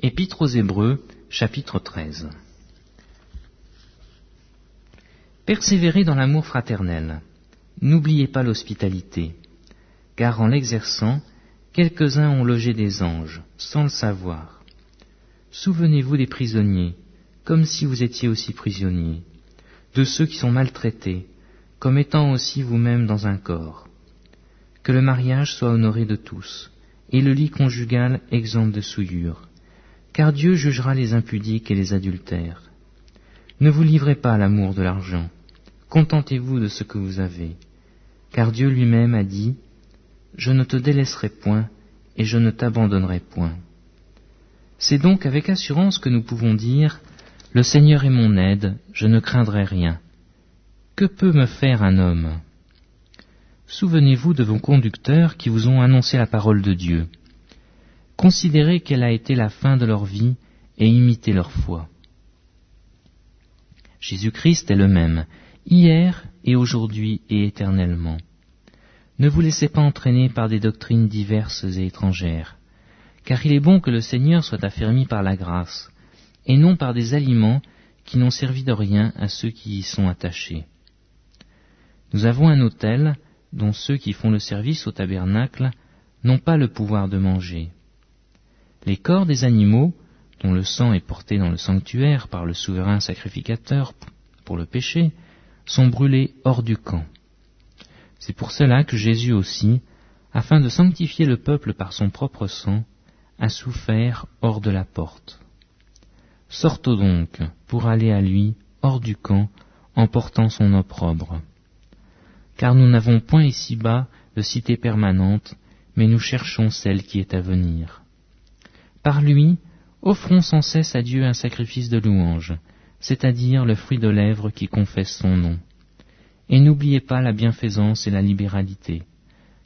Épître aux Hébreux, chapitre 13. Persévérez dans l'amour fraternel. N'oubliez pas l'hospitalité, car en l'exerçant, quelques-uns ont logé des anges, sans le savoir. Souvenez-vous des prisonniers, comme si vous étiez aussi prisonniers, de ceux qui sont maltraités, comme étant aussi vous-même dans un corps. Que le mariage soit honoré de tous, et le lit conjugal exempt de souillure car Dieu jugera les impudiques et les adultères. Ne vous livrez pas à l'amour de l'argent, contentez-vous de ce que vous avez, car Dieu lui-même a dit, Je ne te délaisserai point, et je ne t'abandonnerai point. C'est donc avec assurance que nous pouvons dire, Le Seigneur est mon aide, je ne craindrai rien. Que peut me faire un homme? Souvenez-vous de vos conducteurs qui vous ont annoncé la parole de Dieu. Considérez quelle a été la fin de leur vie et imitez leur foi. Jésus-Christ est le même, hier et aujourd'hui et éternellement. Ne vous laissez pas entraîner par des doctrines diverses et étrangères, car il est bon que le Seigneur soit affermi par la grâce, et non par des aliments qui n'ont servi de rien à ceux qui y sont attachés. Nous avons un autel dont ceux qui font le service au tabernacle n'ont pas le pouvoir de manger. Les corps des animaux, dont le sang est porté dans le sanctuaire par le souverain sacrificateur pour le péché, sont brûlés hors du camp. C'est pour cela que Jésus aussi, afin de sanctifier le peuple par son propre sang, a souffert hors de la porte. Sortons donc pour aller à lui hors du camp en portant son opprobre. Car nous n'avons point ici-bas de cité permanente, mais nous cherchons celle qui est à venir. Par lui, offrons sans cesse à Dieu un sacrifice de louange, c'est-à-dire le fruit de lèvres qui confesse son nom. Et n'oubliez pas la bienfaisance et la libéralité,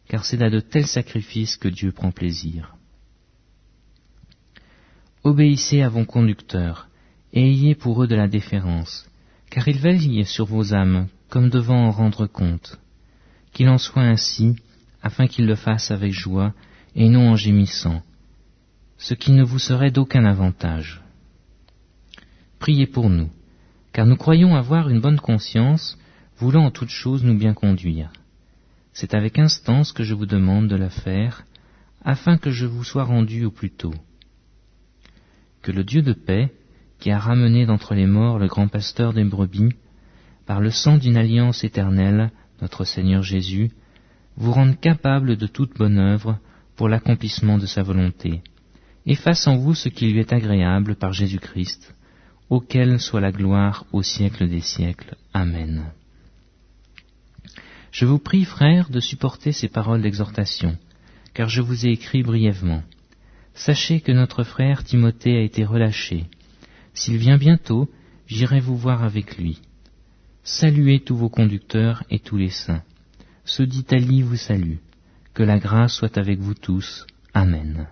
car c'est à de tels sacrifices que Dieu prend plaisir. Obéissez à vos conducteurs, et ayez pour eux de la déférence, car ils veillent sur vos âmes comme devant en rendre compte. Qu'il en soit ainsi, afin qu'ils le fassent avec joie, et non en gémissant, ce qui ne vous serait d'aucun avantage. Priez pour nous, car nous croyons avoir une bonne conscience, voulant en toutes choses nous bien conduire. C'est avec instance que je vous demande de la faire, afin que je vous sois rendu au plus tôt. Que le Dieu de paix, qui a ramené d'entre les morts le grand pasteur des brebis, par le sang d'une alliance éternelle, notre Seigneur Jésus, vous rende capable de toute bonne œuvre pour l'accomplissement de sa volonté et fasse en vous ce qui lui est agréable par Jésus-Christ, auquel soit la gloire au siècle des siècles. Amen. Je vous prie, frères, de supporter ces paroles d'exhortation, car je vous ai écrit brièvement. Sachez que notre frère Timothée a été relâché. S'il vient bientôt, j'irai vous voir avec lui. Saluez tous vos conducteurs et tous les saints. Ceux d'Italie vous saluent. Que la grâce soit avec vous tous. Amen.